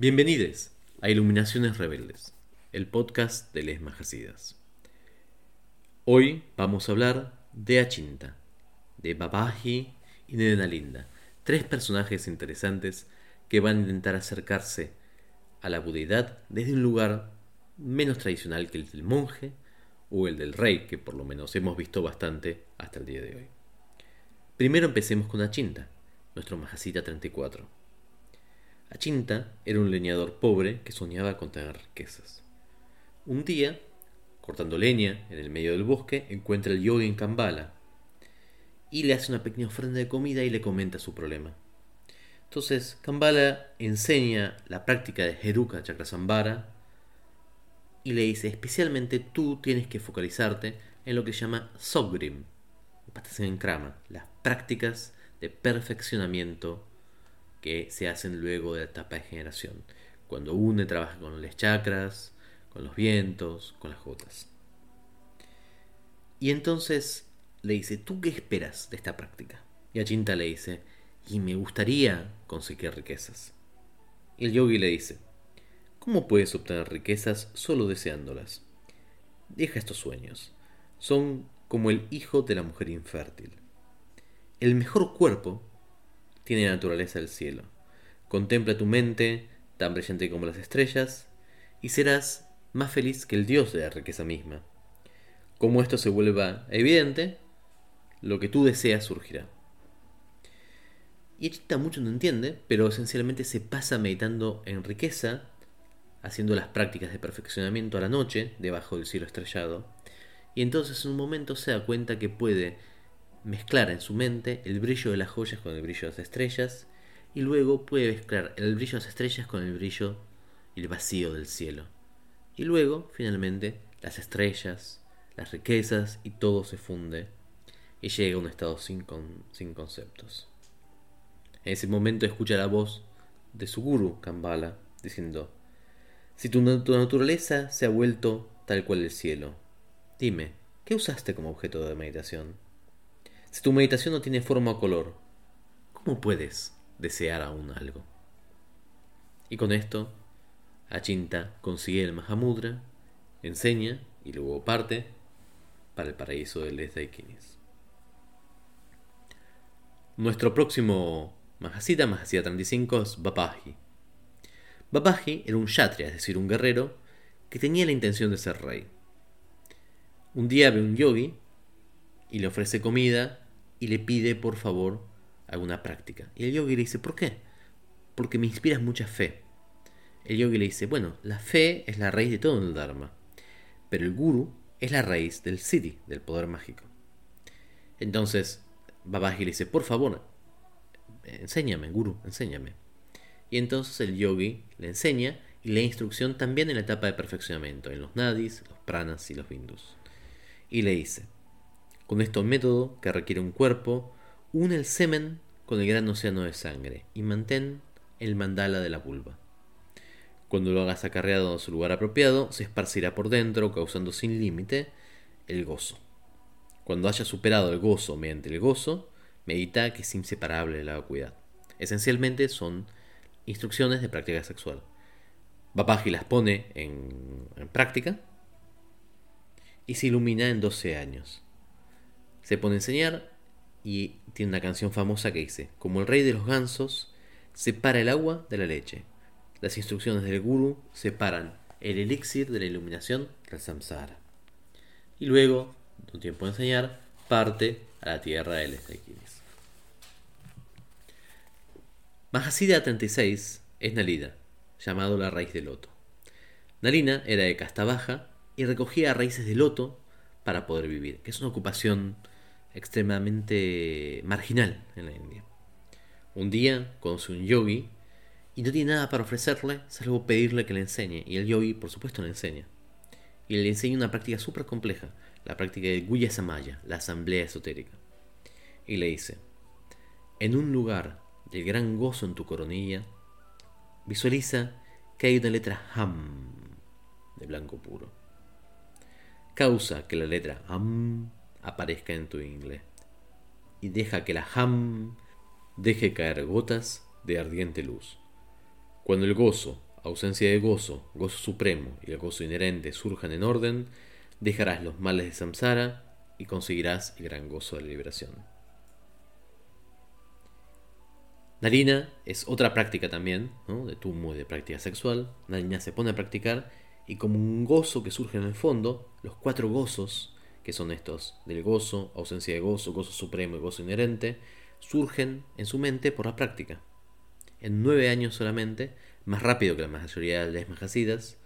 Bienvenidos a Iluminaciones Rebeldes, el podcast de Les Majasidas. Hoy vamos a hablar de Achinta, de Babaji y de Nalinda, tres personajes interesantes que van a intentar acercarse a la budeidad desde un lugar menos tradicional que el del monje o el del rey, que por lo menos hemos visto bastante hasta el día de hoy. Primero empecemos con Achinta, nuestro Majasita 34 Achinta era un leñador pobre que soñaba con tener riquezas. Un día, cortando leña en el medio del bosque, encuentra al yogi en Kambala y le hace una pequeña ofrenda de comida y le comenta su problema. Entonces, Kambala enseña la práctica de Heruka Chakrasambara y le dice, especialmente tú tienes que focalizarte en lo que se llama Sogrim, en Krama, las prácticas de perfeccionamiento que se hacen luego de la etapa de generación, cuando une trabaja con los chakras, con los vientos, con las gotas. Y entonces le dice, ¿tú qué esperas de esta práctica? Y Achinta le dice, y me gustaría conseguir riquezas. Y el yogi le dice, ¿cómo puedes obtener riquezas solo deseándolas? Deja estos sueños. Son como el hijo de la mujer infértil. El mejor cuerpo tiene la naturaleza del cielo. Contempla tu mente, tan brillante como las estrellas, y serás más feliz que el Dios de la riqueza misma. Como esto se vuelva evidente, lo que tú deseas surgirá. Y Echita mucho no entiende, pero esencialmente se pasa meditando en riqueza, haciendo las prácticas de perfeccionamiento a la noche, debajo del cielo estrellado, y entonces en un momento se da cuenta que puede mezclar en su mente el brillo de las joyas con el brillo de las estrellas y luego puede mezclar el brillo de las estrellas con el brillo y el vacío del cielo. Y luego, finalmente, las estrellas, las riquezas y todo se funde y llega a un estado sin, sin conceptos. En ese momento escucha la voz de su guru, Kambala, diciendo, si tu naturaleza se ha vuelto tal cual el cielo, dime, ¿qué usaste como objeto de meditación? Si tu meditación no tiene forma o color, ¿cómo puedes desear aún algo? Y con esto, Achinta consigue el Mahamudra, enseña y luego parte para el paraíso de Les Daikinis. Nuestro próximo Mahasita, Mahasita 35, es Babaji. Babaji era un Kshatriya, es decir, un guerrero, que tenía la intención de ser rey. Un día ve un yogi y le ofrece comida y le pide por favor alguna práctica. Y el yogi le dice, ¿por qué? Porque me inspiras mucha fe. El yogi le dice, bueno, la fe es la raíz de todo el Dharma, pero el guru es la raíz del siddhi, del poder mágico. Entonces, Babaji le dice, por favor, enséñame, guru, enséñame. Y entonces el yogi le enseña y le da instrucción también en la etapa de perfeccionamiento, en los nadis, los pranas y los bindus. Y le dice, con este método, que requiere un cuerpo, une el semen con el gran océano de sangre y mantén el mandala de la vulva. Cuando lo hagas acarreado a su lugar apropiado, se esparcirá por dentro, causando sin límite el gozo. Cuando hayas superado el gozo mediante el gozo, medita que es inseparable de la vacuidad. Esencialmente son instrucciones de práctica sexual. Babaji las pone en, en práctica y se ilumina en 12 años se pone a enseñar y tiene una canción famosa que dice, como el rey de los gansos, separa el agua de la leche. Las instrucciones del guru separan el elixir de la iluminación del samsara. Y luego, de un tiempo de enseñar, parte a la tierra de los Equinis. Mahasida 36 es Nalida, llamado la raíz de loto. Nalina era de casta baja y recogía raíces de loto para poder vivir, que es una ocupación extremadamente marginal en la India. Un día conoce un yogi y no tiene nada para ofrecerle salvo pedirle que le enseñe, y el yogi por supuesto le enseña. Y le enseña una práctica súper compleja, la práctica de Guya Samaya, la asamblea esotérica. Y le dice, en un lugar de gran gozo en tu coronilla, visualiza que hay una letra Ham de blanco puro. Causa que la letra Ham aparezca en tu ingle. Y deja que la ham deje caer gotas de ardiente luz. Cuando el gozo ausencia de gozo, gozo supremo y el gozo inherente surjan en orden, dejarás los males de samsara y conseguirás el gran gozo de la liberación. Narina es otra práctica también, de tumo y de práctica sexual. Narina se pone a practicar y como un gozo que surge en el fondo, los cuatro gozos, que son estos del gozo, ausencia de gozo, gozo supremo y gozo inherente, surgen en su mente por la práctica. En nueve años solamente, más rápido que la mayoría de las Mahasidas,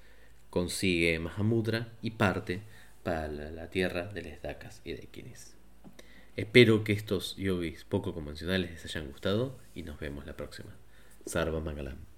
consigue Mahamudra y parte para la, tierra de las Dakas y de Kinis. Espero que estos yogis poco convencionales les hayan gustado y nos vemos la próxima. Sarva Mangalam.